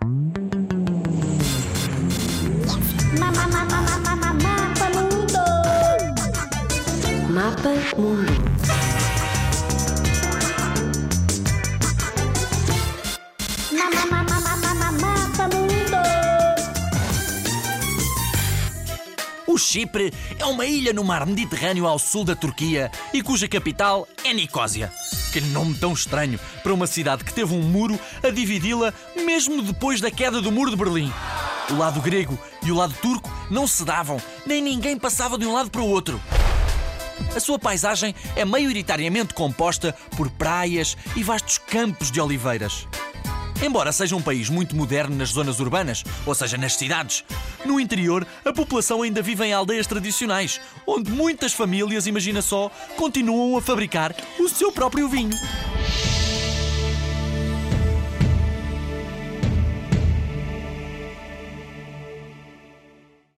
Mapa Mundo. Mapa Mundo. Mapa Mundo. O Chipre é uma ilha no mar Mediterrâneo ao sul da Turquia e cuja capital é Nicósia. Que nome tão estranho para uma cidade que teve um muro a dividi-la mesmo depois da queda do muro de Berlim. O lado grego e o lado turco não se davam, nem ninguém passava de um lado para o outro. A sua paisagem é maioritariamente composta por praias e vastos campos de oliveiras. Embora seja um país muito moderno nas zonas urbanas, ou seja, nas cidades, no interior a população ainda vive em aldeias tradicionais, onde muitas famílias, imagina só, continuam a fabricar o seu próprio vinho.